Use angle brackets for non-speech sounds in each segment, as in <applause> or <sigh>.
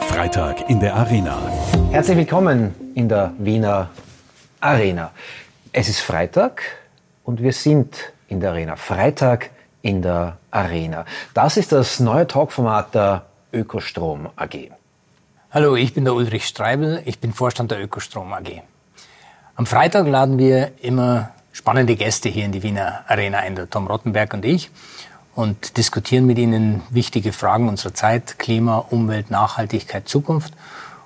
Freitag in der Arena. Herzlich willkommen in der Wiener Arena. Es ist Freitag und wir sind in der Arena. Freitag in der Arena. Das ist das neue Talkformat der Ökostrom AG. Hallo, ich bin der Ulrich Streibel, ich bin Vorstand der Ökostrom AG. Am Freitag laden wir immer spannende Gäste hier in die Wiener Arena ein, der Tom Rottenberg und ich, und diskutieren mit ihnen wichtige Fragen unserer Zeit, Klima, Umwelt, Nachhaltigkeit, Zukunft.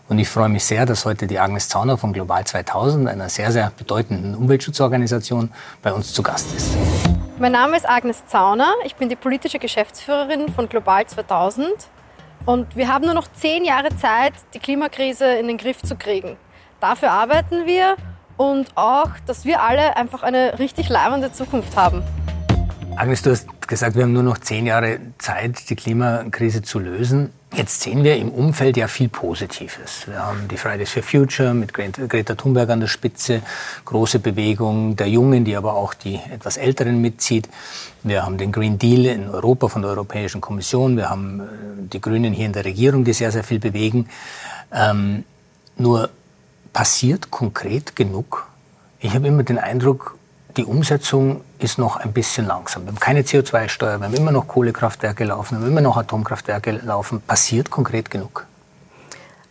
Und ich freue mich sehr, dass heute die Agnes Zauner von Global 2000, einer sehr, sehr bedeutenden Umweltschutzorganisation, bei uns zu Gast ist. Mein Name ist Agnes Zauner. Ich bin die politische Geschäftsführerin von Global 2000. Und wir haben nur noch zehn Jahre Zeit, die Klimakrise in den Griff zu kriegen. Dafür arbeiten wir und auch, dass wir alle einfach eine richtig leibende Zukunft haben. Agnes, du hast gesagt, wir haben nur noch zehn Jahre Zeit, die Klimakrise zu lösen. Jetzt sehen wir im Umfeld ja viel Positives. Wir haben die Fridays for Future mit Greta Thunberg an der Spitze, große Bewegung der Jungen, die aber auch die etwas Älteren mitzieht. Wir haben den Green Deal in Europa von der Europäischen Kommission. Wir haben äh, die Grünen hier in der Regierung, die sehr, sehr viel bewegen. Ähm, nur passiert konkret genug? Ich habe immer den Eindruck, die Umsetzung ist noch ein bisschen langsam. Wir haben keine CO2-Steuer, wir haben immer noch Kohlekraftwerke laufen, wir haben immer noch Atomkraftwerke laufen. Passiert konkret genug?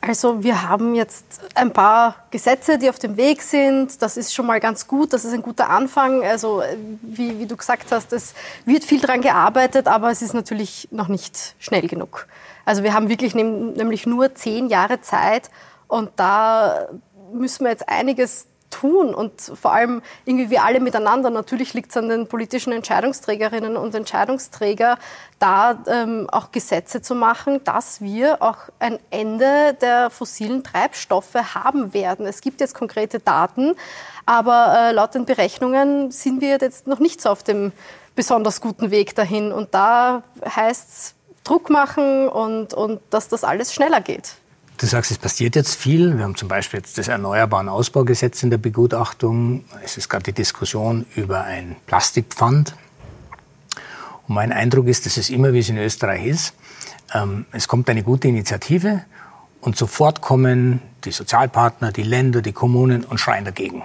Also wir haben jetzt ein paar Gesetze, die auf dem Weg sind. Das ist schon mal ganz gut. Das ist ein guter Anfang. Also wie, wie du gesagt hast, es wird viel daran gearbeitet, aber es ist natürlich noch nicht schnell genug. Also wir haben wirklich nämlich nur zehn Jahre Zeit und da müssen wir jetzt einiges tun und vor allem irgendwie wir alle miteinander. Natürlich liegt es an den politischen Entscheidungsträgerinnen und Entscheidungsträger, da ähm, auch Gesetze zu machen, dass wir auch ein Ende der fossilen Treibstoffe haben werden. Es gibt jetzt konkrete Daten, aber äh, laut den Berechnungen sind wir jetzt noch nicht so auf dem besonders guten Weg dahin. Und da heißt es Druck machen und, und dass das alles schneller geht. Du sagst, es passiert jetzt viel. Wir haben zum Beispiel jetzt das Erneuerbaren Ausbaugesetz in der Begutachtung. Es ist gerade die Diskussion über ein Plastikpfand. Und mein Eindruck ist, dass es immer, wie es in Österreich ist, ähm, es kommt eine gute Initiative und sofort kommen die Sozialpartner, die Länder, die Kommunen und schreien dagegen.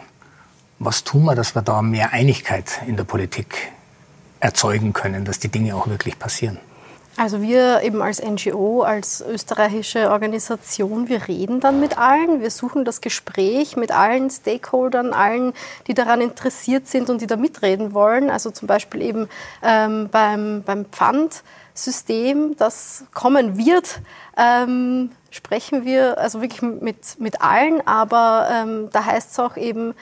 Was tun wir, dass wir da mehr Einigkeit in der Politik erzeugen können, dass die Dinge auch wirklich passieren? Also wir eben als NGO, als österreichische Organisation, wir reden dann mit allen, wir suchen das Gespräch mit allen Stakeholdern, allen, die daran interessiert sind und die da mitreden wollen. Also zum Beispiel eben ähm, beim, beim Pfandsystem, das kommen wird, ähm, sprechen wir also wirklich mit, mit allen, aber ähm, da heißt es auch eben,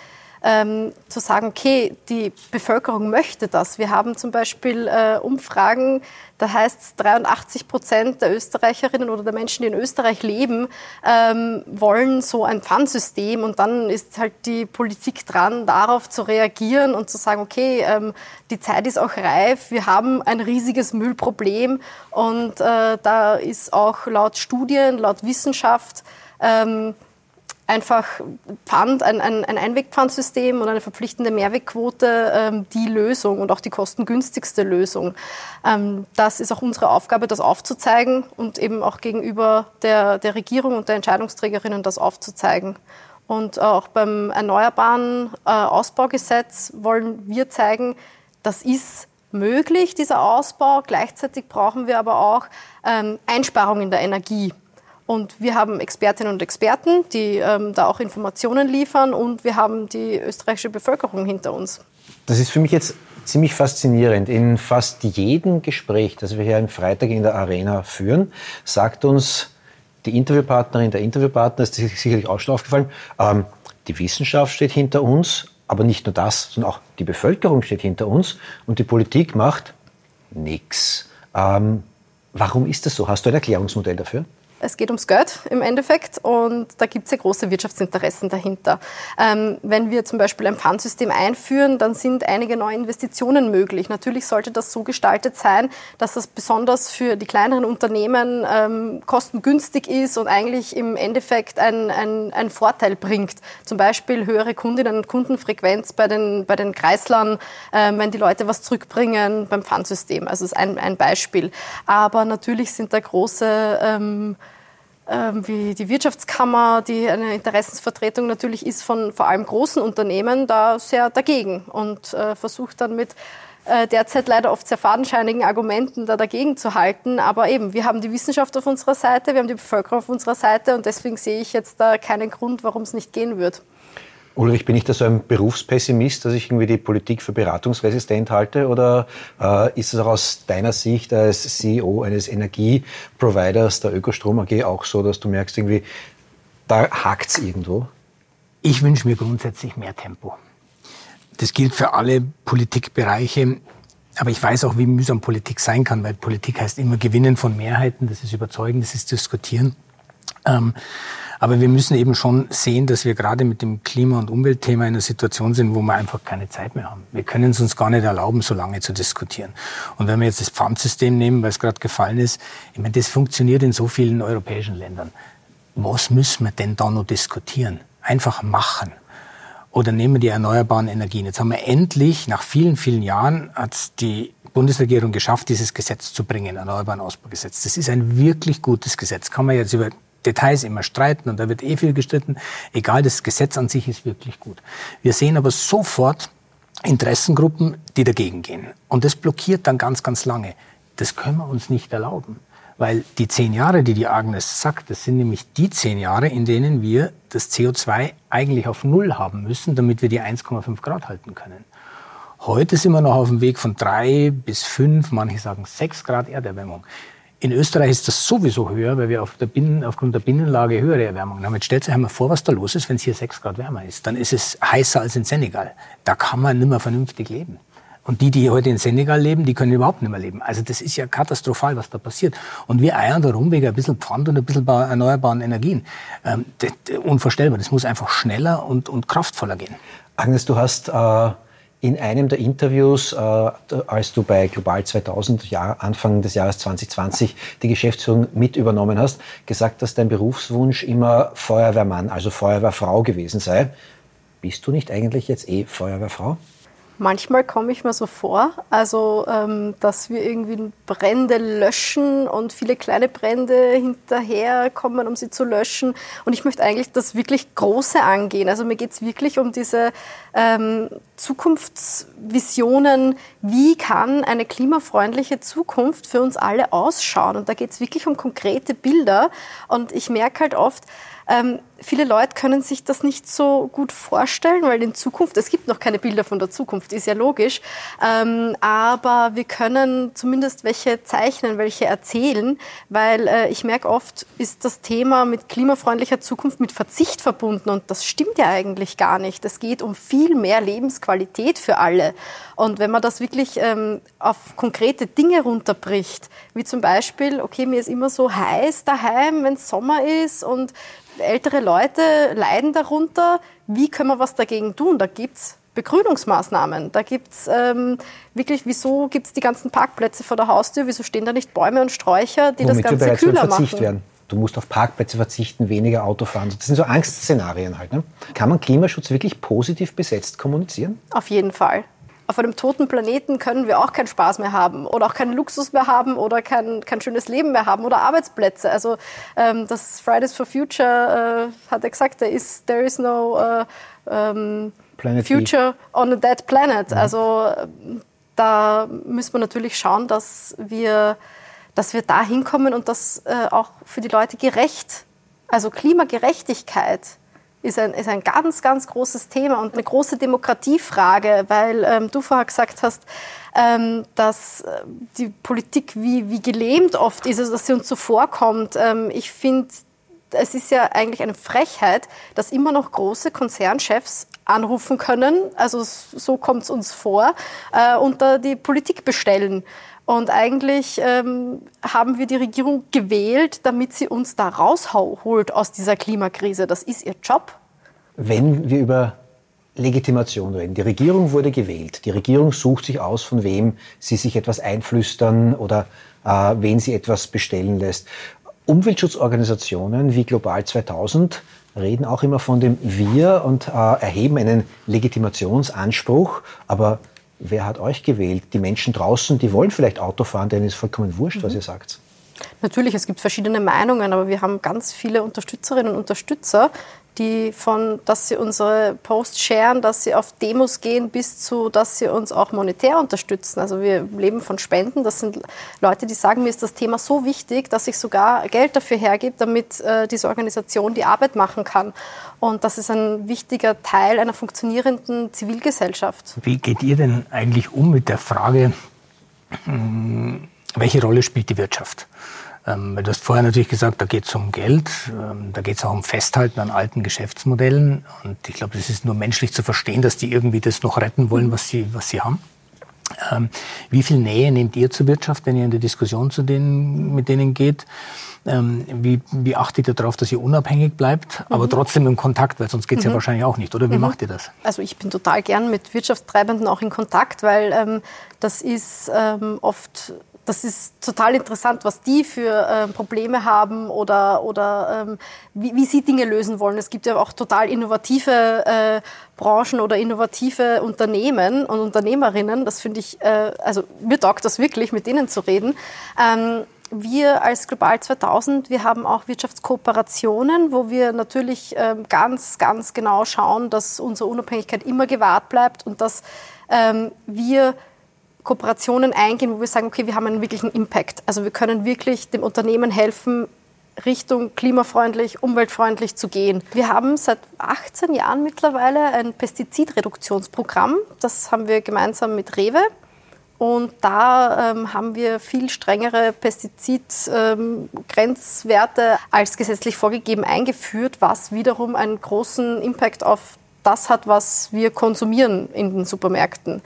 ähm, zu sagen, okay, die Bevölkerung möchte das. Wir haben zum Beispiel äh, Umfragen, da heißt es, 83 Prozent der Österreicherinnen oder der Menschen, die in Österreich leben, ähm, wollen so ein Pfandsystem. Und dann ist halt die Politik dran, darauf zu reagieren und zu sagen, okay, ähm, die Zeit ist auch reif, wir haben ein riesiges Müllproblem. Und äh, da ist auch laut Studien, laut Wissenschaft, ähm, einfach Pfand, ein, ein, ein Einwegpfandsystem und eine verpflichtende Mehrwegquote ähm, die Lösung und auch die kostengünstigste Lösung. Ähm, das ist auch unsere Aufgabe, das aufzuzeigen und eben auch gegenüber der, der Regierung und der Entscheidungsträgerinnen das aufzuzeigen. Und auch beim Erneuerbaren äh, Ausbaugesetz wollen wir zeigen, das ist möglich, dieser Ausbau. Gleichzeitig brauchen wir aber auch ähm, Einsparungen der Energie. Und wir haben Expertinnen und Experten, die ähm, da auch Informationen liefern und wir haben die österreichische Bevölkerung hinter uns. Das ist für mich jetzt ziemlich faszinierend. In fast jedem Gespräch, das wir hier am Freitag in der Arena führen, sagt uns die Interviewpartnerin, der Interviewpartner, ist sicherlich auch schon aufgefallen, ähm, die Wissenschaft steht hinter uns, aber nicht nur das, sondern auch die Bevölkerung steht hinter uns und die Politik macht nichts. Ähm, warum ist das so? Hast du ein Erklärungsmodell dafür? Es geht ums Geld im Endeffekt und da gibt es ja große Wirtschaftsinteressen dahinter. Ähm, wenn wir zum Beispiel ein Pfandsystem einführen, dann sind einige neue Investitionen möglich. Natürlich sollte das so gestaltet sein, dass das besonders für die kleineren Unternehmen ähm, kostengünstig ist und eigentlich im Endeffekt einen ein Vorteil bringt. Zum Beispiel höhere Kundinnen- und Kundenfrequenz bei den, bei den Kreislern, äh, wenn die Leute was zurückbringen beim Pfandsystem. Also das ist ein, ein Beispiel. Aber natürlich sind da große ähm, wie die Wirtschaftskammer, die eine Interessensvertretung natürlich ist von vor allem großen Unternehmen, da sehr dagegen und äh, versucht dann mit äh, derzeit leider oft sehr fadenscheinigen Argumenten da dagegen zu halten. Aber eben, wir haben die Wissenschaft auf unserer Seite, wir haben die Bevölkerung auf unserer Seite und deswegen sehe ich jetzt da keinen Grund, warum es nicht gehen wird. Ulrich, bin ich da so ein Berufspessimist, dass ich irgendwie die Politik für beratungsresistent halte? Oder äh, ist es auch aus deiner Sicht als CEO eines Energieproviders der Ökostrom AG auch so, dass du merkst, irgendwie, da hakt es irgendwo? Ich wünsche mir grundsätzlich mehr Tempo. Das gilt für alle Politikbereiche. Aber ich weiß auch, wie mühsam Politik sein kann, weil Politik heißt immer Gewinnen von Mehrheiten, das ist Überzeugen, das ist Diskutieren. Ähm, aber wir müssen eben schon sehen, dass wir gerade mit dem Klima- und Umweltthema in einer Situation sind, wo wir einfach keine Zeit mehr haben. Wir können es uns gar nicht erlauben, so lange zu diskutieren. Und wenn wir jetzt das Pfandsystem nehmen, weil es gerade gefallen ist, ich meine, das funktioniert in so vielen europäischen Ländern. Was müssen wir denn da noch diskutieren? Einfach machen. Oder nehmen wir die erneuerbaren Energien. Jetzt haben wir endlich, nach vielen, vielen Jahren, hat die Bundesregierung geschafft, dieses Gesetz zu bringen, Erneuerbaren Ausbaugesetz. Das ist ein wirklich gutes Gesetz. Kann man jetzt über Details immer streiten und da wird eh viel gestritten. Egal, das Gesetz an sich ist wirklich gut. Wir sehen aber sofort Interessengruppen, die dagegen gehen. Und das blockiert dann ganz, ganz lange. Das können wir uns nicht erlauben. Weil die zehn Jahre, die die Agnes sagt, das sind nämlich die zehn Jahre, in denen wir das CO2 eigentlich auf Null haben müssen, damit wir die 1,5 Grad halten können. Heute sind wir noch auf dem Weg von drei bis fünf, manche sagen sechs Grad Erderwärmung. In Österreich ist das sowieso höher, weil wir auf der Binnen, aufgrund der Binnenlage höhere Erwärmung haben. Jetzt stellt sich einmal vor, was da los ist, wenn es hier sechs Grad wärmer ist. Dann ist es heißer als in Senegal. Da kann man nicht mehr vernünftig leben. Und die, die heute in Senegal leben, die können überhaupt nicht mehr leben. Also das ist ja katastrophal, was da passiert. Und wir eiern darum wegen ein bisschen Pfand und ein bisschen erneuerbaren Energien. Ähm, das, unvorstellbar. Das muss einfach schneller und, und kraftvoller gehen. Agnes, du hast äh in einem der Interviews, äh, als du bei Global 2000, Jahr, Anfang des Jahres 2020, die Geschäftsführung mit übernommen hast, gesagt, dass dein Berufswunsch immer Feuerwehrmann, also Feuerwehrfrau gewesen sei. Bist du nicht eigentlich jetzt eh Feuerwehrfrau? Manchmal komme ich mir so vor, also ähm, dass wir irgendwie Brände löschen und viele kleine Brände hinterherkommen, um sie zu löschen. Und ich möchte eigentlich das wirklich Große angehen. Also mir geht es wirklich um diese ähm, Zukunftsvisionen. Wie kann eine klimafreundliche Zukunft für uns alle ausschauen? Und da geht es wirklich um konkrete Bilder. Und ich merke halt oft, ähm, viele Leute können sich das nicht so gut vorstellen, weil in Zukunft, es gibt noch keine Bilder von der Zukunft, ist ja logisch, ähm, aber wir können zumindest welche zeichnen, welche erzählen, weil äh, ich merke oft, ist das Thema mit klimafreundlicher Zukunft mit Verzicht verbunden und das stimmt ja eigentlich gar nicht. Es geht um viel mehr Lebensqualität für alle. Und wenn man das wirklich ähm, auf konkrete Dinge runterbricht, wie zum Beispiel, okay, mir ist immer so heiß daheim, wenn es Sommer ist und ältere Leute leiden darunter. Wie können wir was dagegen tun? Da gibt es Begrünungsmaßnahmen. Da gibt es ähm, wirklich, wieso gibt es die ganzen Parkplätze vor der Haustür? Wieso stehen da nicht Bäume und Sträucher, die Womit das Ganze kühler machen? Werden. Du musst auf Parkplätze verzichten, weniger Auto fahren. Das sind so Angstszenarien halt. Ne? Kann man Klimaschutz wirklich positiv besetzt kommunizieren? Auf jeden Fall auf einem toten Planeten können wir auch keinen Spaß mehr haben oder auch keinen Luxus mehr haben oder kein, kein schönes Leben mehr haben oder Arbeitsplätze. Also ähm, das Fridays for Future äh, hat er gesagt, there is, there is no uh, um, future B. on a dead planet. Mhm. Also da müssen wir natürlich schauen, dass wir, dass wir da hinkommen und das äh, auch für die Leute gerecht, also Klimagerechtigkeit ist ein, ist ein ganz, ganz großes Thema und eine große Demokratiefrage, weil ähm, du vorher gesagt hast, ähm, dass äh, die Politik wie, wie gelähmt oft ist, also dass sie uns so vorkommt. Ähm, ich finde, es ist ja eigentlich eine Frechheit, dass immer noch große Konzernchefs anrufen können, also so kommt es uns vor, äh, und da die Politik bestellen. Und eigentlich ähm, haben wir die Regierung gewählt, damit sie uns da rausholt aus dieser Klimakrise. Das ist ihr Job. Wenn wir über Legitimation reden. Die Regierung wurde gewählt. Die Regierung sucht sich aus, von wem sie sich etwas einflüstern oder äh, wen sie etwas bestellen lässt. Umweltschutzorganisationen wie Global 2000 reden auch immer von dem Wir und äh, erheben einen Legitimationsanspruch. Aber wer hat euch gewählt? Die Menschen draußen, die wollen vielleicht Auto fahren, denen ist vollkommen wurscht, mhm. was ihr sagt. Natürlich, es gibt verschiedene Meinungen, aber wir haben ganz viele Unterstützerinnen und Unterstützer, die von, dass sie unsere Posts sharen, dass sie auf Demos gehen, bis zu, dass sie uns auch monetär unterstützen. Also wir leben von Spenden. Das sind Leute, die sagen, mir ist das Thema so wichtig, dass ich sogar Geld dafür hergebe, damit äh, diese Organisation die Arbeit machen kann. Und das ist ein wichtiger Teil einer funktionierenden Zivilgesellschaft. Wie geht ihr denn eigentlich um mit der Frage, hm, welche Rolle spielt die Wirtschaft? Ähm, du hast vorher natürlich gesagt, da geht es um Geld, ähm, da geht es auch um Festhalten an alten Geschäftsmodellen. Und ich glaube, das ist nur menschlich zu verstehen, dass die irgendwie das noch retten wollen, was sie, was sie haben. Ähm, wie viel Nähe nehmt ihr zur Wirtschaft, wenn ihr in die Diskussion zu denen, mit denen geht? Ähm, wie, wie achtet ihr darauf, dass ihr unabhängig bleibt, aber mhm. trotzdem im Kontakt, weil sonst geht es mhm. ja wahrscheinlich auch nicht, oder? Wie mhm. macht ihr das? Also ich bin total gern mit Wirtschaftstreibenden auch in Kontakt, weil ähm, das ist ähm, oft das ist total interessant, was die für äh, Probleme haben oder, oder ähm, wie, wie, sie Dinge lösen wollen. Es gibt ja auch total innovative äh, Branchen oder innovative Unternehmen und Unternehmerinnen. Das finde ich, äh, also mir taugt das wirklich, mit denen zu reden. Ähm, wir als Global 2000, wir haben auch Wirtschaftskooperationen, wo wir natürlich ähm, ganz, ganz genau schauen, dass unsere Unabhängigkeit immer gewahrt bleibt und dass ähm, wir Kooperationen eingehen, wo wir sagen, okay, wir haben einen wirklichen Impact. Also wir können wirklich dem Unternehmen helfen, Richtung klimafreundlich, umweltfreundlich zu gehen. Wir haben seit 18 Jahren mittlerweile ein Pestizidreduktionsprogramm. Das haben wir gemeinsam mit Rewe. Und da ähm, haben wir viel strengere Pestizidgrenzwerte ähm, als gesetzlich vorgegeben eingeführt, was wiederum einen großen Impact auf das hat, was wir konsumieren in den Supermärkten.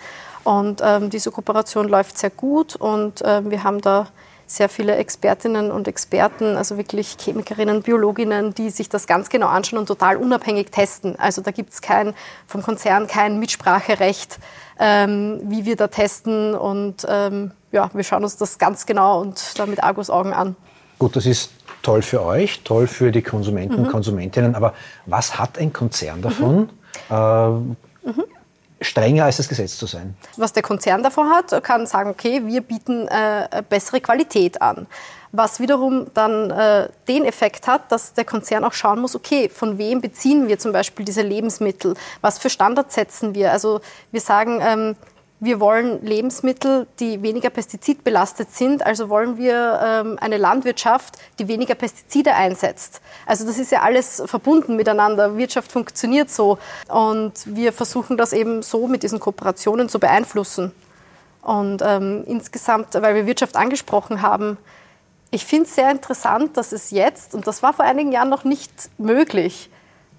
Und ähm, diese Kooperation läuft sehr gut und äh, wir haben da sehr viele Expertinnen und Experten, also wirklich Chemikerinnen, Biologinnen, die sich das ganz genau anschauen und total unabhängig testen. Also da gibt es kein, vom Konzern kein Mitspracherecht, ähm, wie wir da testen. Und ähm, ja, wir schauen uns das ganz genau und da mit Argusaugen an. Gut, das ist toll für euch, toll für die Konsumenten und mhm. Konsumentinnen. Aber was hat ein Konzern davon? Mhm. Äh, mhm strenger als das Gesetz zu sein. Was der Konzern davon hat, kann sagen, okay, wir bieten äh, bessere Qualität an. Was wiederum dann äh, den Effekt hat, dass der Konzern auch schauen muss, okay, von wem beziehen wir zum Beispiel diese Lebensmittel? Was für Standards setzen wir? Also wir sagen, ähm, wir wollen Lebensmittel, die weniger pestizidbelastet sind, also wollen wir ähm, eine Landwirtschaft, die weniger Pestizide einsetzt. Also das ist ja alles verbunden miteinander. Wirtschaft funktioniert so und wir versuchen das eben so mit diesen Kooperationen zu beeinflussen. Und ähm, insgesamt, weil wir Wirtschaft angesprochen haben, ich finde es sehr interessant, dass es jetzt, und das war vor einigen Jahren noch nicht möglich,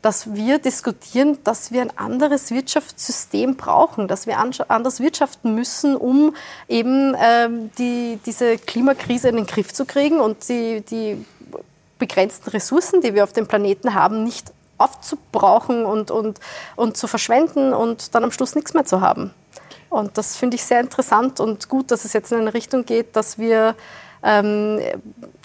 dass wir diskutieren, dass wir ein anderes Wirtschaftssystem brauchen, dass wir anders wirtschaften müssen, um eben ähm, die, diese Klimakrise in den Griff zu kriegen und die, die begrenzten Ressourcen, die wir auf dem Planeten haben, nicht aufzubrauchen und, und, und zu verschwenden und dann am Schluss nichts mehr zu haben. Und das finde ich sehr interessant und gut, dass es jetzt in eine Richtung geht, dass wir ähm,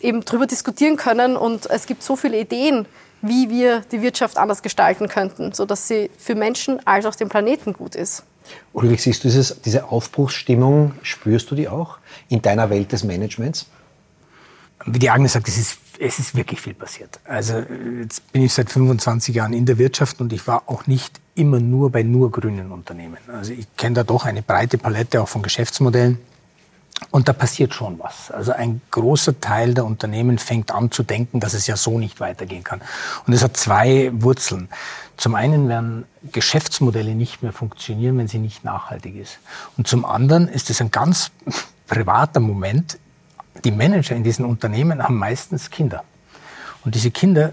eben darüber diskutieren können und es gibt so viele Ideen, wie wir die Wirtschaft anders gestalten könnten, sodass sie für Menschen als auch den Planeten gut ist. Ulrich, siehst du dieses, diese Aufbruchsstimmung, spürst du die auch in deiner Welt des Managements? Wie die Agnes sagt, es ist, es ist wirklich viel passiert. Also jetzt bin ich seit 25 Jahren in der Wirtschaft und ich war auch nicht immer nur bei nur grünen Unternehmen. Also ich kenne da doch eine breite Palette auch von Geschäftsmodellen. Und da passiert schon was. Also ein großer Teil der Unternehmen fängt an zu denken, dass es ja so nicht weitergehen kann. Und es hat zwei Wurzeln. Zum einen werden Geschäftsmodelle nicht mehr funktionieren, wenn sie nicht nachhaltig ist. Und zum anderen ist es ein ganz <laughs> privater Moment. Die Manager in diesen Unternehmen haben meistens Kinder. Und diese Kinder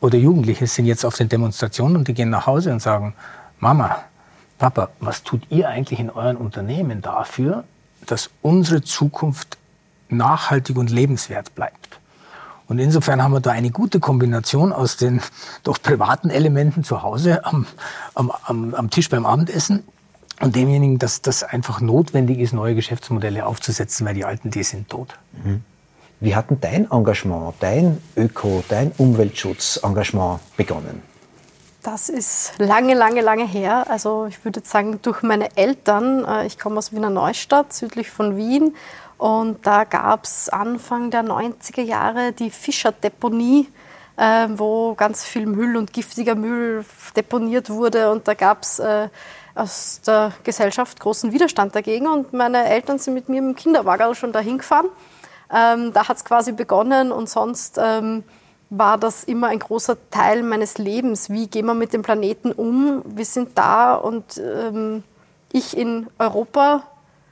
oder Jugendliche sind jetzt auf den Demonstrationen und die gehen nach Hause und sagen, Mama, Papa, was tut ihr eigentlich in euren Unternehmen dafür, dass unsere Zukunft nachhaltig und lebenswert bleibt. Und insofern haben wir da eine gute Kombination aus den <laughs> doch privaten Elementen zu Hause am, am, am, am Tisch beim Abendessen und demjenigen, dass das einfach notwendig ist, neue Geschäftsmodelle aufzusetzen, weil die alten, die sind tot. Mhm. Wie hat denn dein Engagement, dein Öko, dein Umweltschutzengagement begonnen? Das ist lange, lange, lange her. Also ich würde sagen, durch meine Eltern. Äh, ich komme aus Wiener Neustadt, südlich von Wien. Und da gab es Anfang der 90er Jahre die Fischerdeponie, äh, wo ganz viel Müll und giftiger Müll deponiert wurde. Und da gab es äh, aus der Gesellschaft großen Widerstand dagegen. Und meine Eltern sind mit mir im Kinderwagen schon dahin gefahren. Ähm, da hat es quasi begonnen und sonst ähm, war das immer ein großer Teil meines Lebens. Wie gehen wir mit dem Planeten um? Wir sind da und ähm, ich in Europa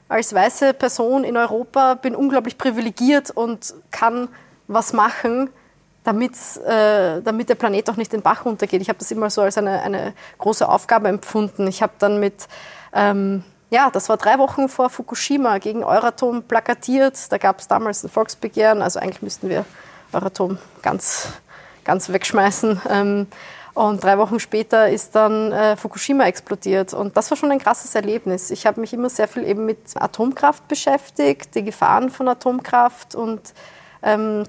als weiße Person in Europa bin unglaublich privilegiert und kann was machen, damit, äh, damit der Planet auch nicht den Bach runtergeht. Ich habe das immer so als eine, eine große Aufgabe empfunden. Ich habe dann mit, ähm, ja, das war drei Wochen vor Fukushima gegen Euratom plakatiert. Da gab es damals ein Volksbegehren. Also eigentlich müssten wir Euratom ganz, ganz wegschmeißen. Ähm, und drei Wochen später ist dann äh, Fukushima explodiert. Und das war schon ein krasses Erlebnis. Ich habe mich immer sehr viel eben mit Atomkraft beschäftigt, die Gefahren von Atomkraft. Und ähm,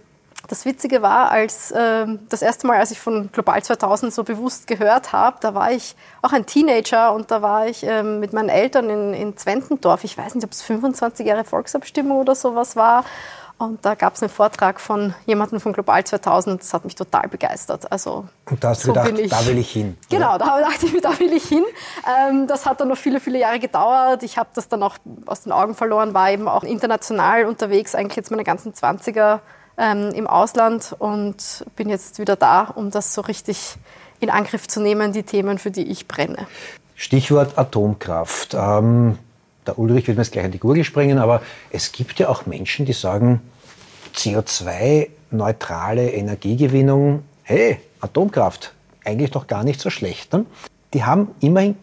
das Witzige war, als äh, das erste Mal, als ich von Global 2000 so bewusst gehört habe, da war ich auch ein Teenager und da war ich äh, mit meinen Eltern in, in Zwentendorf. Ich weiß nicht, ob es 25 Jahre Volksabstimmung oder sowas war. Und da gab es einen Vortrag von jemandem von Global 2000, das hat mich total begeistert. Also, und da hast du so gedacht, ich, da will ich hin. Genau, da <laughs> dachte ich, da will ich hin. Ähm, das hat dann noch viele, viele Jahre gedauert. Ich habe das dann auch aus den Augen verloren, war eben auch international unterwegs, eigentlich jetzt meine ganzen 20er ähm, im Ausland und bin jetzt wieder da, um das so richtig in Angriff zu nehmen, die Themen, für die ich brenne. Stichwort Atomkraft. Ähm, der Ulrich wird mir jetzt gleich an die Gurgel springen, aber es gibt ja auch Menschen, die sagen, CO2-neutrale Energiegewinnung, hey, Atomkraft, eigentlich doch gar nicht so schlecht. Ne? Die haben immerhin,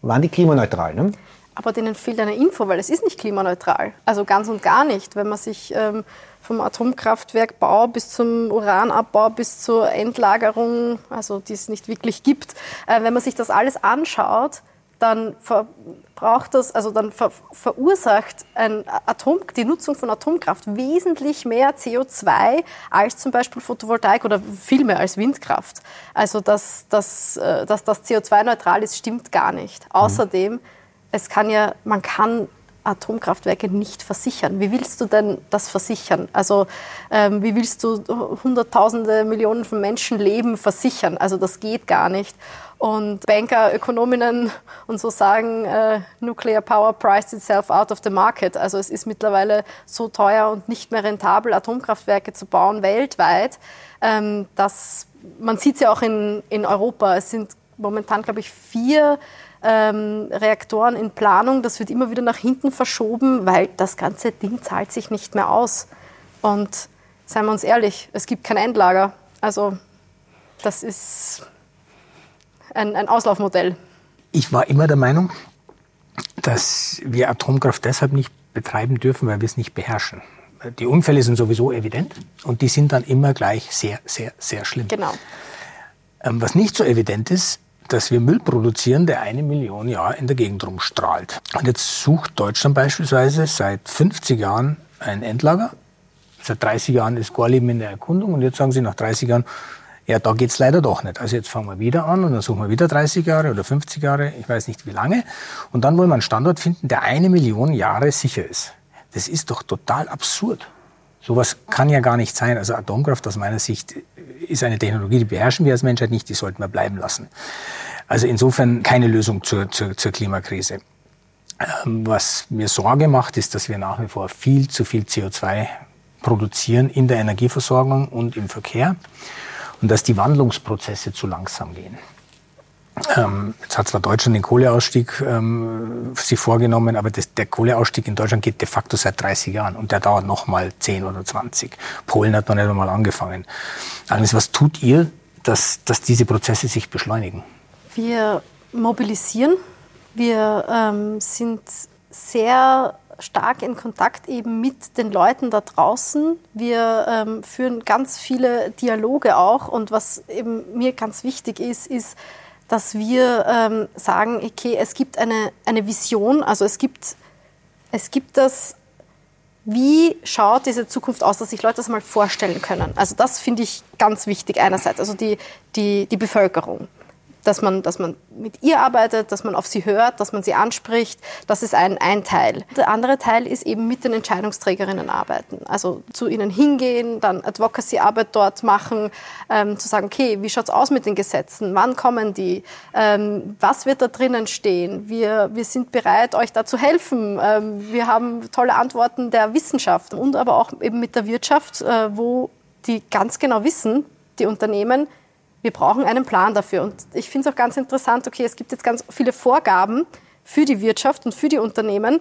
waren die klimaneutral. Ne? Aber denen fehlt eine Info, weil es ist nicht klimaneutral. Also ganz und gar nicht. Wenn man sich ähm, vom Atomkraftwerkbau bis zum Uranabbau bis zur Endlagerung, also die es nicht wirklich gibt, äh, wenn man sich das alles anschaut, dann verbraucht das, also dann ver verursacht ein Atom, die Nutzung von Atomkraft wesentlich mehr CO2 als zum Beispiel Photovoltaik oder viel mehr als Windkraft. Also dass, dass, äh, dass das CO2-neutral ist, stimmt gar nicht. Mhm. Außerdem, es kann ja, man kann Atomkraftwerke nicht versichern. Wie willst du denn das versichern? Also ähm, wie willst du Hunderttausende, Millionen von Menschenleben versichern? Also das geht gar nicht. Und Banker, Ökonominnen und so sagen, äh, Nuclear Power priced itself out of the market. Also es ist mittlerweile so teuer und nicht mehr rentabel, Atomkraftwerke zu bauen weltweit, ähm, dass man sieht es ja auch in, in Europa. Es sind momentan, glaube ich, vier ähm, Reaktoren in Planung. Das wird immer wieder nach hinten verschoben, weil das ganze Ding zahlt sich nicht mehr aus. Und seien wir uns ehrlich, es gibt kein Endlager. Also das ist ein, ein Auslaufmodell. Ich war immer der Meinung, dass wir Atomkraft deshalb nicht betreiben dürfen, weil wir es nicht beherrschen. Die Unfälle sind sowieso evident und die sind dann immer gleich sehr, sehr, sehr schlimm. Genau. Ähm, was nicht so evident ist, dass wir Müll produzieren, der eine Million Jahre in der Gegend rumstrahlt. Und jetzt sucht Deutschland beispielsweise seit 50 Jahren ein Endlager. Seit 30 Jahren ist Gorleben in der Erkundung und jetzt sagen sie nach 30 Jahren, ja, da geht's leider doch nicht. Also jetzt fangen wir wieder an und dann suchen wir wieder 30 Jahre oder 50 Jahre, ich weiß nicht wie lange. Und dann wollen wir einen Standort finden, der eine Million Jahre sicher ist. Das ist doch total absurd. Sowas kann ja gar nicht sein. Also Atomkraft aus meiner Sicht ist eine Technologie, die beherrschen wir als Menschheit nicht, die sollten wir bleiben lassen. Also insofern keine Lösung zur, zur, zur Klimakrise. Ähm, was mir Sorge macht, ist, dass wir nach wie vor viel zu viel CO2 produzieren in der Energieversorgung und im Verkehr und dass die Wandlungsprozesse zu langsam gehen. Ähm, jetzt hat zwar Deutschland den Kohleausstieg ähm, sich vorgenommen, aber das, der Kohleausstieg in Deutschland geht de facto seit 30 Jahren und der dauert noch mal 10 oder 20. Polen hat noch nicht einmal angefangen. Also was tut ihr, dass, dass diese Prozesse sich beschleunigen? Wir mobilisieren. Wir ähm, sind sehr stark in Kontakt eben mit den Leuten da draußen. Wir ähm, führen ganz viele Dialoge auch. Und was eben mir ganz wichtig ist, ist, dass wir ähm, sagen, okay, es gibt eine, eine Vision, also es gibt, es gibt das, wie schaut diese Zukunft aus, dass sich Leute das mal vorstellen können. Also das finde ich ganz wichtig einerseits, also die, die, die Bevölkerung dass man, dass man mit ihr arbeitet, dass man auf sie hört, dass man sie anspricht. Das ist ein, ein Teil. Der andere Teil ist eben mit den Entscheidungsträgerinnen arbeiten. Also zu ihnen hingehen, dann Advocacy-Arbeit dort machen, ähm, zu sagen, okay, wie schaut es aus mit den Gesetzen? Wann kommen die? Ähm, was wird da drinnen stehen? Wir, wir sind bereit, euch da zu helfen. Ähm, wir haben tolle Antworten der Wissenschaft und aber auch eben mit der Wirtschaft, äh, wo die ganz genau wissen, die Unternehmen, wir brauchen einen Plan dafür. Und ich finde es auch ganz interessant, okay, es gibt jetzt ganz viele Vorgaben für die Wirtschaft und für die Unternehmen,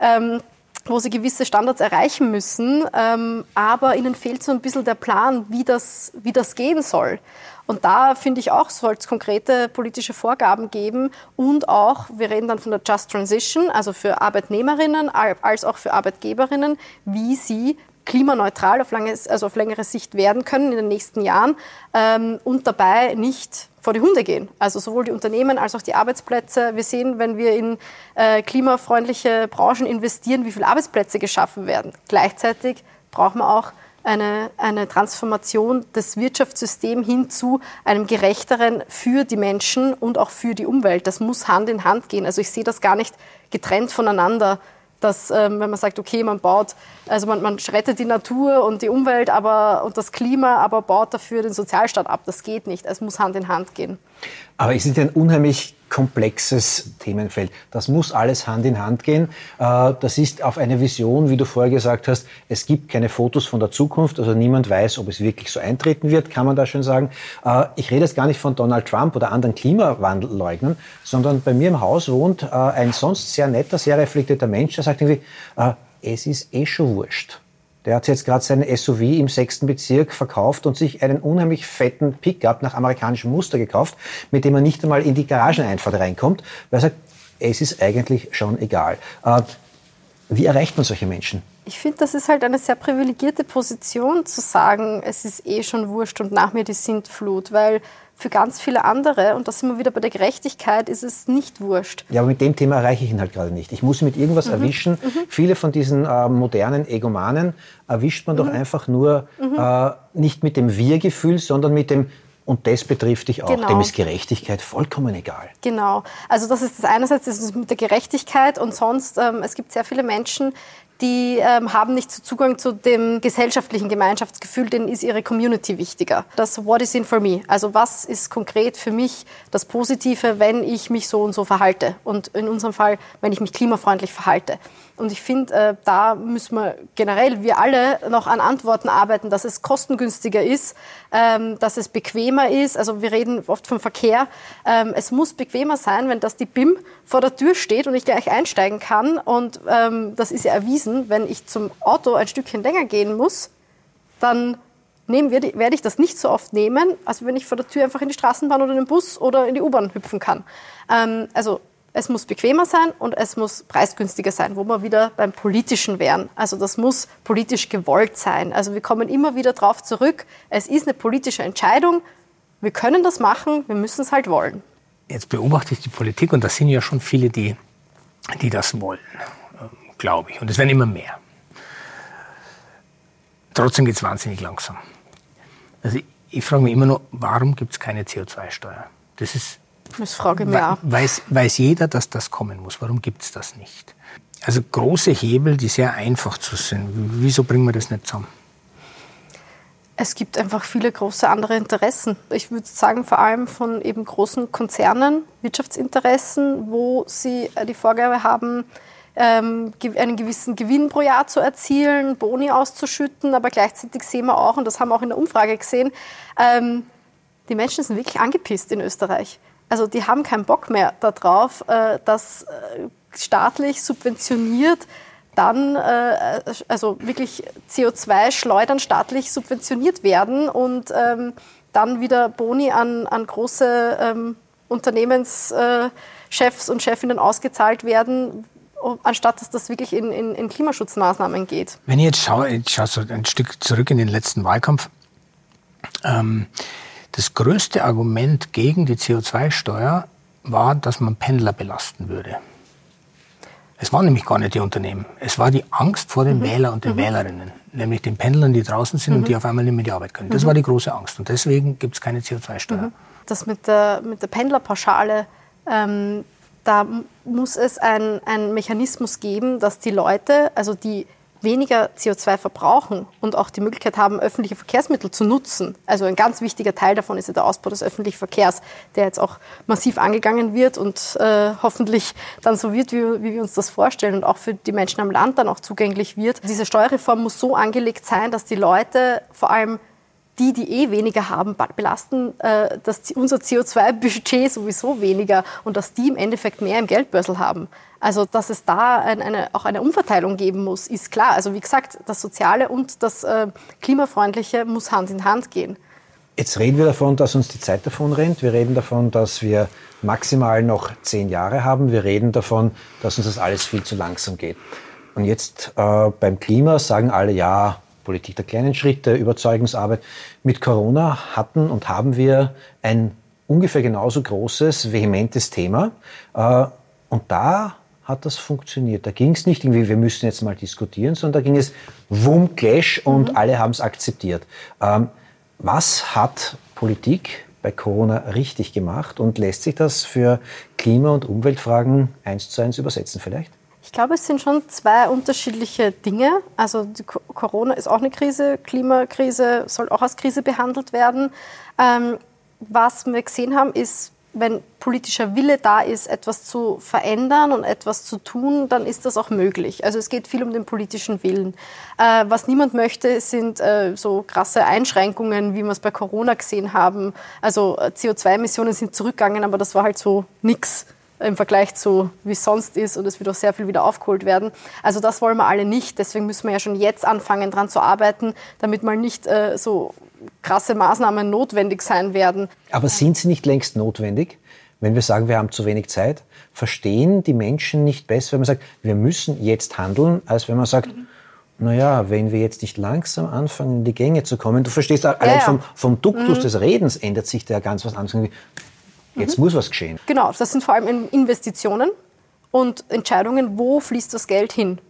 ähm, wo sie gewisse Standards erreichen müssen, ähm, aber ihnen fehlt so ein bisschen der Plan, wie das, wie das gehen soll. Und da finde ich auch, soll es konkrete politische Vorgaben geben und auch, wir reden dann von der Just Transition, also für Arbeitnehmerinnen als auch für Arbeitgeberinnen, wie sie klimaneutral auf, lange, also auf längere Sicht werden können in den nächsten Jahren ähm, und dabei nicht vor die Hunde gehen. Also sowohl die Unternehmen als auch die Arbeitsplätze. Wir sehen, wenn wir in äh, klimafreundliche Branchen investieren, wie viele Arbeitsplätze geschaffen werden. Gleichzeitig brauchen wir auch eine, eine Transformation des Wirtschaftssystems hin zu einem gerechteren für die Menschen und auch für die Umwelt. Das muss Hand in Hand gehen. Also ich sehe das gar nicht getrennt voneinander dass ähm, wenn man sagt, okay, man baut, also man, man rettet die Natur und die Umwelt aber, und das Klima, aber baut dafür den Sozialstaat ab. Das geht nicht. Es muss Hand in Hand gehen. Aber es ist ein unheimlich komplexes Themenfeld. Das muss alles Hand in Hand gehen. Äh, das ist auf eine Vision, wie du vorher gesagt hast, es gibt keine Fotos von der Zukunft, also niemand weiß, ob es wirklich so eintreten wird, kann man da schon sagen. Äh, ich rede jetzt gar nicht von Donald Trump oder anderen Klimawandelleugnern, sondern bei mir im Haus wohnt äh, ein sonst sehr netter, sehr reflektierter Mensch, der sagt irgendwie, es ist eh schon wurscht. Der hat jetzt gerade seinen SUV im sechsten Bezirk verkauft und sich einen unheimlich fetten Pickup nach amerikanischem Muster gekauft, mit dem er nicht einmal in die Garageneinfahrt reinkommt, weil er sagt, es ist eigentlich schon egal. Äh, wie erreicht man solche Menschen? Ich finde, das ist halt eine sehr privilegierte Position zu sagen, es ist eh schon wurscht und nach mir die Sintflut, weil für ganz viele andere, und da sind wir wieder bei der Gerechtigkeit, ist es nicht wurscht. Ja, aber mit dem Thema erreiche ich ihn halt gerade nicht. Ich muss mit irgendwas mhm. erwischen. Mhm. Viele von diesen äh, modernen Egomanen erwischt man mhm. doch einfach nur mhm. äh, nicht mit dem Wir-Gefühl, sondern mit dem und das betrifft dich auch. Genau. Dem ist Gerechtigkeit vollkommen egal. Genau. Also das ist das einerseits das ist mit der Gerechtigkeit und sonst, ähm, es gibt sehr viele Menschen, die ähm, haben nicht Zugang zu dem gesellschaftlichen Gemeinschaftsgefühl, denen ist ihre Community wichtiger. Das What is in for me? Also was ist konkret für mich das Positive, wenn ich mich so und so verhalte? Und in unserem Fall, wenn ich mich klimafreundlich verhalte. Und ich finde, äh, da müssen wir generell, wir alle, noch an Antworten arbeiten, dass es kostengünstiger ist, ähm, dass es bequemer ist. Also wir reden oft vom Verkehr. Ähm, es muss bequemer sein, wenn das die BIM vor der Tür steht und ich gleich einsteigen kann. Und ähm, das ist ja erwiesen, wenn ich zum Auto ein Stückchen länger gehen muss, dann nehmen wir, werde ich das nicht so oft nehmen, als wenn ich vor der Tür einfach in die Straßenbahn oder in den Bus oder in die U-Bahn hüpfen kann. Ähm, also es muss bequemer sein und es muss preisgünstiger sein, wo wir wieder beim Politischen wären. Also das muss politisch gewollt sein. Also wir kommen immer wieder darauf zurück, es ist eine politische Entscheidung, wir können das machen, wir müssen es halt wollen. Jetzt beobachte ich die Politik und da sind ja schon viele, die, die das wollen, ähm, glaube ich. Und es werden immer mehr. Trotzdem geht es wahnsinnig langsam. Also ich, ich frage mich immer nur, warum gibt es keine CO2-Steuer? Das ist das frage ich mich auch. Weiß, weiß jeder, dass das kommen muss. Warum gibt es das nicht? Also große Hebel, die sehr einfach zu sind. Wieso bringen wir das nicht zusammen? Es gibt einfach viele große andere Interessen. Ich würde sagen, vor allem von eben großen Konzernen, Wirtschaftsinteressen, wo sie die Vorgabe haben, ähm, einen gewissen Gewinn pro Jahr zu erzielen, Boni auszuschütten, aber gleichzeitig sehen wir auch, und das haben wir auch in der Umfrage gesehen, ähm, die Menschen sind wirklich angepisst in Österreich. Also die haben keinen Bock mehr darauf, äh, dass äh, staatlich subventioniert dann, äh, also wirklich CO2-Schleudern staatlich subventioniert werden und ähm, dann wieder Boni an, an große ähm, Unternehmenschefs und Chefinnen ausgezahlt werden, anstatt dass das wirklich in, in, in Klimaschutzmaßnahmen geht. Wenn ich jetzt schaue, ich schaue so ein Stück zurück in den letzten Wahlkampf, ähm, das größte Argument gegen die CO2-Steuer war, dass man Pendler belasten würde. Es waren nämlich gar nicht die Unternehmen. Es war die Angst vor den mhm. Wähler und den mhm. Wählerinnen, nämlich den Pendlern, die draußen sind mhm. und die auf einmal nicht mehr die Arbeit können. Das mhm. war die große Angst. Und deswegen gibt es keine CO2-Steuer. Mhm. Das mit der, mit der Pendlerpauschale, ähm, da muss es einen Mechanismus geben, dass die Leute, also die weniger CO2 verbrauchen und auch die Möglichkeit haben, öffentliche Verkehrsmittel zu nutzen. Also ein ganz wichtiger Teil davon ist ja der Ausbau des öffentlichen Verkehrs, der jetzt auch massiv angegangen wird und äh, hoffentlich dann so wird, wie, wie, wir uns das vorstellen und auch für die Menschen am Land dann auch zugänglich wird. Diese Steuerreform muss so angelegt sein, dass die Leute vor allem die, die eh weniger haben, belasten äh, das, unser CO2-Budget sowieso weniger und dass die im Endeffekt mehr im Geldbörsel haben. Also, dass es da ein, eine, auch eine Umverteilung geben muss, ist klar. Also, wie gesagt, das Soziale und das äh, Klimafreundliche muss Hand in Hand gehen. Jetzt reden wir davon, dass uns die Zeit davon rennt. Wir reden davon, dass wir maximal noch zehn Jahre haben. Wir reden davon, dass uns das alles viel zu langsam geht. Und jetzt äh, beim Klima sagen alle, ja, Politik der kleinen Schritte, Überzeugungsarbeit. Mit Corona hatten und haben wir ein ungefähr genauso großes, vehementes Thema. Äh, und da hat das funktioniert. Da ging es nicht irgendwie, wir müssen jetzt mal diskutieren, sondern da ging es Wum, Clash und mhm. alle haben es akzeptiert. Ähm, was hat Politik bei Corona richtig gemacht und lässt sich das für Klima- und Umweltfragen eins zu eins übersetzen vielleicht? Ich glaube, es sind schon zwei unterschiedliche Dinge. Also Corona ist auch eine Krise, Klimakrise soll auch als Krise behandelt werden. Ähm, was wir gesehen haben, ist, wenn politischer Wille da ist, etwas zu verändern und etwas zu tun, dann ist das auch möglich. Also es geht viel um den politischen Willen. Äh, was niemand möchte, sind äh, so krasse Einschränkungen, wie wir es bei Corona gesehen haben. Also äh, CO2-Emissionen sind zurückgegangen, aber das war halt so nichts im Vergleich zu, wie es sonst ist und es wird auch sehr viel wieder aufgeholt werden. Also das wollen wir alle nicht. Deswegen müssen wir ja schon jetzt anfangen, daran zu arbeiten, damit mal nicht äh, so krasse Maßnahmen notwendig sein werden. Aber sind sie nicht längst notwendig? Wenn wir sagen, wir haben zu wenig Zeit, verstehen die Menschen nicht besser, wenn man sagt, wir müssen jetzt handeln, als wenn man sagt, mhm. naja, wenn wir jetzt nicht langsam anfangen, in die Gänge zu kommen, du verstehst, allein ja, Vom, vom Duktus mhm. des Redens ändert sich da ganz was anderes. Jetzt mhm. muss was geschehen. Genau, das sind vor allem Investitionen und Entscheidungen, wo fließt das Geld hin.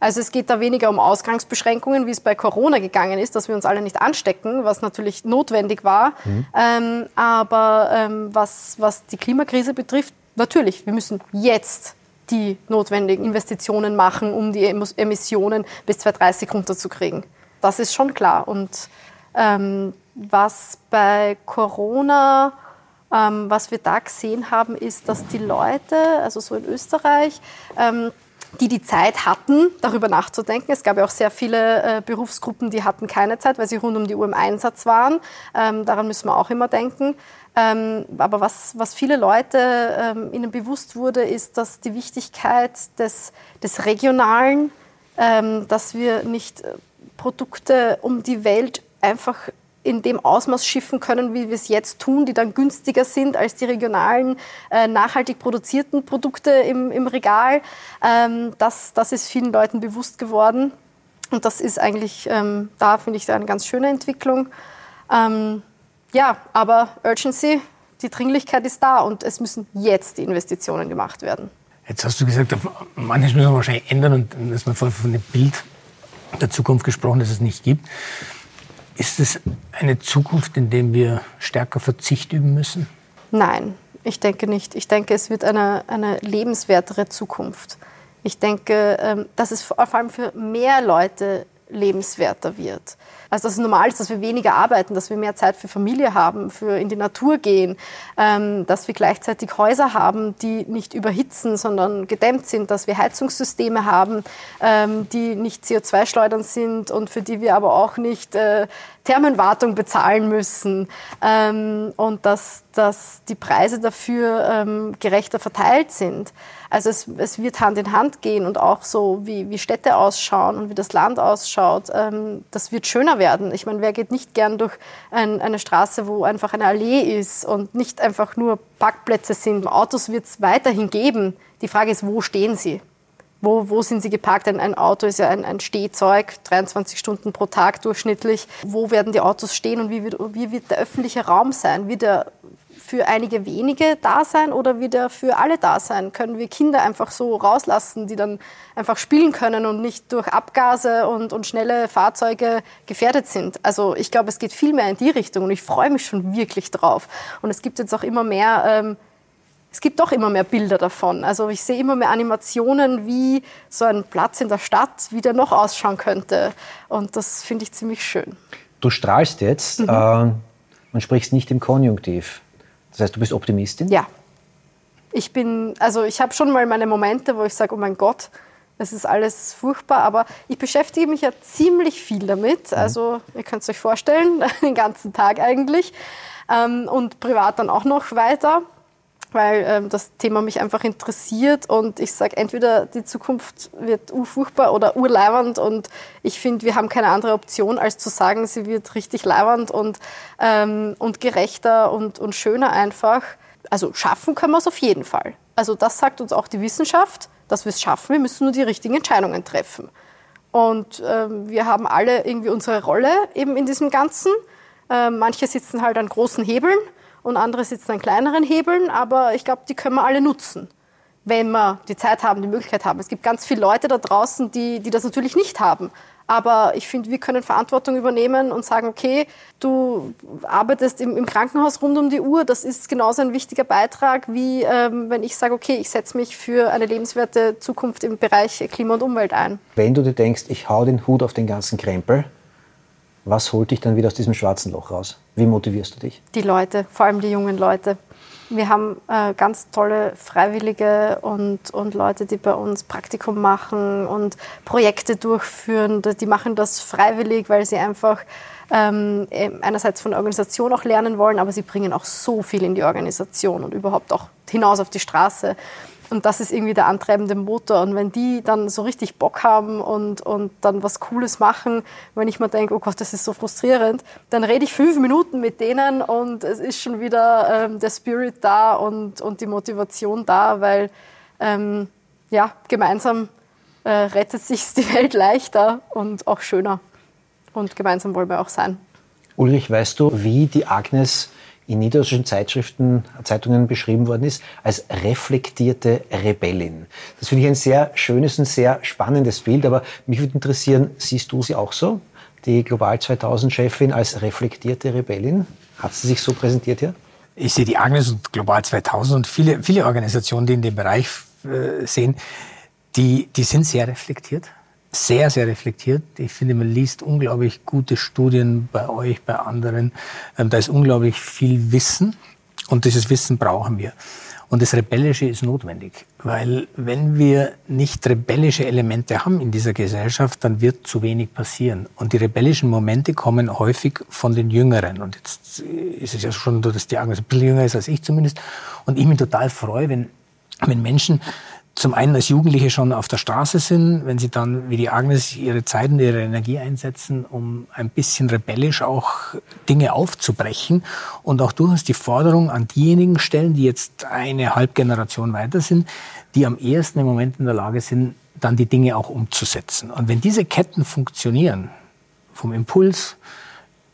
Also es geht da weniger um Ausgangsbeschränkungen, wie es bei Corona gegangen ist, dass wir uns alle nicht anstecken, was natürlich notwendig war. Mhm. Ähm, aber ähm, was, was die Klimakrise betrifft, natürlich, wir müssen jetzt die notwendigen Investitionen machen, um die Emissionen bis 2030 runterzukriegen. Das ist schon klar. Und ähm, was bei Corona ähm, was wir da gesehen haben, ist, dass die Leute, also so in Österreich, ähm, die die Zeit hatten, darüber nachzudenken. Es gab ja auch sehr viele äh, Berufsgruppen, die hatten keine Zeit, weil sie rund um die Uhr im Einsatz waren. Ähm, daran müssen wir auch immer denken. Ähm, aber was, was viele Leute ähm, ihnen bewusst wurde, ist, dass die Wichtigkeit des, des Regionalen, ähm, dass wir nicht äh, Produkte um die Welt einfach in dem Ausmaß schiffen können, wie wir es jetzt tun, die dann günstiger sind als die regionalen, äh, nachhaltig produzierten Produkte im, im Regal. Ähm, das, das ist vielen Leuten bewusst geworden. Und das ist eigentlich, ähm, da finde ich, eine ganz schöne Entwicklung. Ähm, ja, aber Urgency, die Dringlichkeit ist da und es müssen jetzt die Investitionen gemacht werden. Jetzt hast du gesagt, manches müssen wir wahrscheinlich ändern und dass man von, von dem Bild der Zukunft gesprochen, dass es nicht gibt. Ist es eine Zukunft, in der wir stärker Verzicht üben müssen? Nein, ich denke nicht. Ich denke, es wird eine, eine lebenswertere Zukunft. Ich denke, ähm, dass es vor allem für mehr Leute lebenswerter wird. Also dass es normal ist, dass wir weniger arbeiten, dass wir mehr Zeit für Familie haben, für in die Natur gehen, ähm, dass wir gleichzeitig Häuser haben, die nicht überhitzen, sondern gedämmt sind, dass wir Heizungssysteme haben, ähm, die nicht CO2-schleudern sind und für die wir aber auch nicht äh, Thermenwartung bezahlen müssen ähm, und dass, dass die Preise dafür ähm, gerechter verteilt sind. Also es, es wird Hand in Hand gehen und auch so, wie, wie Städte ausschauen und wie das Land ausschaut, ähm, das wird schöner werden. Ich meine, wer geht nicht gern durch ein, eine Straße, wo einfach eine Allee ist und nicht einfach nur Parkplätze sind. Autos wird es weiterhin geben. Die Frage ist, wo stehen sie? Wo, wo sind sie geparkt? Ein, ein Auto ist ja ein, ein, Stehzeug, 23 Stunden pro Tag durchschnittlich. Wo werden die Autos stehen und wie wird, wie wird der öffentliche Raum sein? Wird er für einige wenige da sein oder wird er für alle da sein? Können wir Kinder einfach so rauslassen, die dann einfach spielen können und nicht durch Abgase und, und schnelle Fahrzeuge gefährdet sind? Also ich glaube, es geht viel mehr in die Richtung und ich freue mich schon wirklich drauf. Und es gibt jetzt auch immer mehr. Ähm, es gibt doch immer mehr Bilder davon. Also ich sehe immer mehr Animationen, wie so ein Platz in der Stadt, wie der noch ausschauen könnte. Und das finde ich ziemlich schön. Du strahlst jetzt, mhm. äh, man spricht nicht im Konjunktiv. Das heißt, du bist Optimistin? Ja. Ich bin, also ich habe schon mal meine Momente, wo ich sage, oh mein Gott, es ist alles furchtbar, aber ich beschäftige mich ja ziemlich viel damit. Mhm. Also ihr könnt es euch vorstellen, <laughs> den ganzen Tag eigentlich. Ähm, und privat dann auch noch weiter, weil ähm, das Thema mich einfach interessiert und ich sage, entweder die Zukunft wird urfurchtbar oder urleibernd und ich finde, wir haben keine andere Option, als zu sagen, sie wird richtig leibernd und, ähm, und gerechter und, und schöner einfach. Also schaffen können wir es auf jeden Fall. Also das sagt uns auch die Wissenschaft dass wir es schaffen. Wir müssen nur die richtigen Entscheidungen treffen. Und ähm, wir haben alle irgendwie unsere Rolle eben in diesem Ganzen. Äh, manche sitzen halt an großen Hebeln und andere sitzen an kleineren Hebeln, aber ich glaube, die können wir alle nutzen, wenn wir die Zeit haben, die Möglichkeit haben. Es gibt ganz viele Leute da draußen, die, die das natürlich nicht haben. Aber ich finde, wir können Verantwortung übernehmen und sagen, okay, du arbeitest im, im, Krankenhaus rund um die Uhr. Das ist genauso ein wichtiger Beitrag, wie ähm, wenn ich sage, okay, ich setze mich für eine lebenswerte Zukunft im Bereich Klima und Umwelt ein. Wenn du dir denkst, ich hau den Hut auf den ganzen Krempel, was holt dich dann wieder aus diesem schwarzen Loch raus? Wie motivierst du dich? Die Leute, vor allem die jungen Leute. Wir haben äh, ganz tolle Freiwillige und, und Leute, die bei uns Praktikum machen und Projekte durchführen. Die machen das freiwillig, weil sie einfach ähm, einerseits von der Organisation auch lernen wollen, aber sie bringen auch so viel in die Organisation und überhaupt auch hinaus auf die Straße. Und das ist irgendwie der antreibende Motor. Und wenn die dann so richtig Bock haben und, und dann was Cooles machen, wenn ich mir denke, oh Gott, das ist so frustrierend, dann rede ich fünf Minuten mit denen und es ist schon wieder ähm, der Spirit da und, und die Motivation da, weil ähm, ja, gemeinsam äh, rettet sich die Welt leichter und auch schöner. Und gemeinsam wollen wir auch sein. Ulrich, weißt du, wie die Agnes in niederländischen Zeitschriften, Zeitungen beschrieben worden ist, als reflektierte Rebellin. Das finde ich ein sehr schönes und sehr spannendes Bild, aber mich würde interessieren, siehst du sie auch so? Die Global 2000-Chefin als reflektierte Rebellin? Hat sie sich so präsentiert hier? Ich sehe die Agnes und Global 2000 und viele, viele Organisationen, die in dem Bereich äh, sehen, die, die sind sehr reflektiert sehr, sehr reflektiert. Ich finde, man liest unglaublich gute Studien bei euch, bei anderen. Ähm, da ist unglaublich viel Wissen und dieses Wissen brauchen wir. Und das Rebellische ist notwendig, weil wenn wir nicht rebellische Elemente haben in dieser Gesellschaft, dann wird zu wenig passieren. Und die rebellischen Momente kommen häufig von den Jüngeren. Und jetzt ist es ja schon so, dass die Agnes ein bisschen jünger ist als ich zumindest. Und ich mich total freue, wenn, wenn Menschen zum einen als Jugendliche schon auf der Straße sind, wenn sie dann wie die Agnes ihre Zeit und ihre Energie einsetzen, um ein bisschen rebellisch auch Dinge aufzubrechen und auch durchaus die Forderung an diejenigen stellen, die jetzt eine Halbgeneration weiter sind, die am ehesten im Moment in der Lage sind, dann die Dinge auch umzusetzen. Und wenn diese Ketten funktionieren, vom Impuls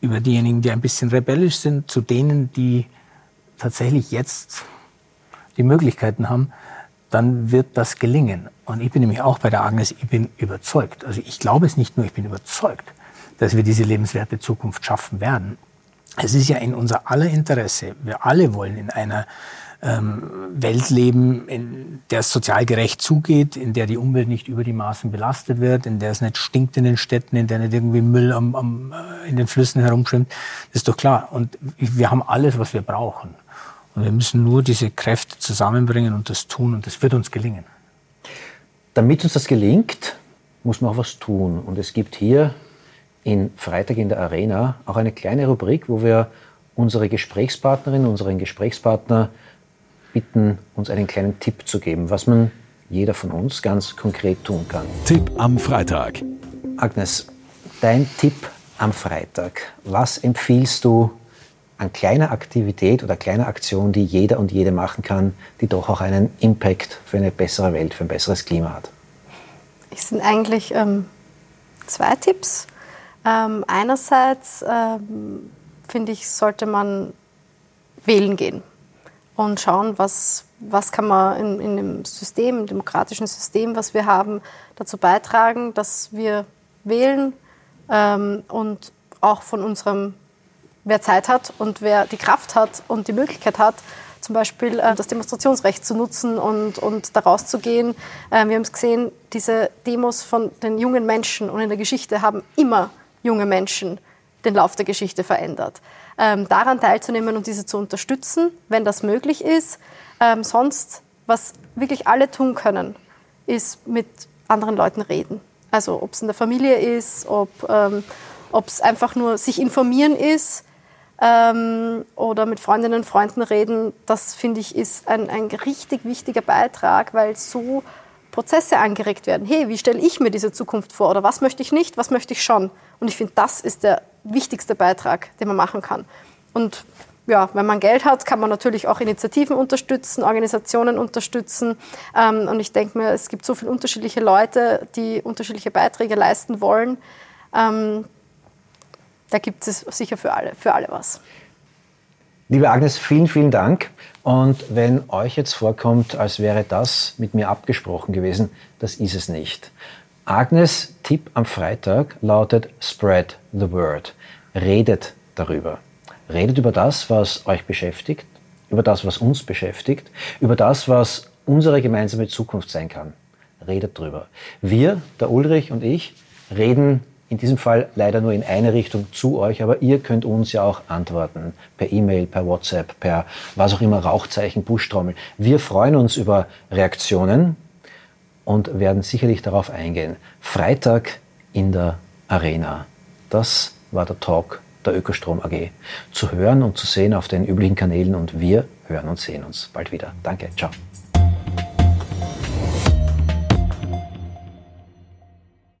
über diejenigen, die ein bisschen rebellisch sind, zu denen, die tatsächlich jetzt die Möglichkeiten haben, dann wird das gelingen. Und ich bin nämlich auch bei der Agnes, ich bin überzeugt. Also ich glaube es nicht nur, ich bin überzeugt, dass wir diese lebenswerte Zukunft schaffen werden. Es ist ja in unser aller Interesse. Wir alle wollen in einer ähm, Welt leben, in der es sozial gerecht zugeht, in der die Umwelt nicht über die Maßen belastet wird, in der es nicht stinkt in den Städten, in der nicht irgendwie Müll am, am, äh, in den Flüssen herumschwimmt. Das ist doch klar. Und wir haben alles, was wir brauchen. Und wir müssen nur diese Kräfte zusammenbringen und das tun und das wird uns gelingen. Damit uns das gelingt, muss man auch was tun. Und es gibt hier in Freitag in der Arena auch eine kleine Rubrik, wo wir unsere Gesprächspartnerinnen, unseren Gesprächspartner bitten, uns einen kleinen Tipp zu geben, was man jeder von uns ganz konkret tun kann. Tipp am Freitag. Agnes, dein Tipp am Freitag. Was empfiehlst du an kleiner Aktivität oder kleiner Aktion, die jeder und jede machen kann, die doch auch einen Impact für eine bessere Welt, für ein besseres Klima hat. Es sind eigentlich ähm, zwei Tipps. Ähm, einerseits ähm, finde ich, sollte man wählen gehen und schauen, was, was kann man in, in dem System, im demokratischen System, was wir haben, dazu beitragen, dass wir wählen ähm, und auch von unserem, wer Zeit hat und wer die Kraft hat und die Möglichkeit hat, zum Beispiel äh, das Demonstrationsrecht zu nutzen und, und da rauszugehen. Äh, wir haben es gesehen, diese Demos von den jungen Menschen und in der Geschichte haben immer junge Menschen den Lauf der Geschichte verändert. Ähm, daran teilzunehmen und diese zu unterstützen, wenn das möglich ist. Ähm, sonst, was wirklich alle tun können, ist mit anderen Leuten reden. Also ob es in der Familie ist, ob ähm, es einfach nur sich informieren ist ähm, oder mit Freundinnen und Freunden reden, das finde ich ist ein, ein richtig wichtiger Beitrag, weil so Prozesse angeregt werden. Hey, wie stelle ich mir diese Zukunft vor? Oder was möchte ich nicht, was möchte ich schon? Und ich finde, das ist der wichtigste Beitrag, den man machen kann. Und ja, wenn man Geld hat, kann man natürlich auch Initiativen unterstützen, Organisationen unterstützen. Ähm, und ich denke mir, es gibt so viele unterschiedliche Leute, die unterschiedliche Beiträge leisten wollen. Ähm, da gibt es sicher für alle, für alle was. Liebe Agnes, vielen, vielen Dank. Und wenn euch jetzt vorkommt, als wäre das mit mir abgesprochen gewesen, das ist es nicht. Agnes Tipp am Freitag lautet Spread the Word. Redet darüber. Redet über das, was euch beschäftigt, über das, was uns beschäftigt, über das, was unsere gemeinsame Zukunft sein kann. Redet drüber. Wir, der Ulrich und ich, reden in diesem Fall leider nur in eine Richtung zu euch, aber ihr könnt uns ja auch antworten. Per E-Mail, per WhatsApp, per was auch immer, Rauchzeichen, Buschtrommel. Wir freuen uns über Reaktionen und werden sicherlich darauf eingehen. Freitag in der Arena. Das war der Talk der Ökostrom AG. Zu hören und zu sehen auf den üblichen Kanälen und wir hören und sehen uns bald wieder. Danke, ciao.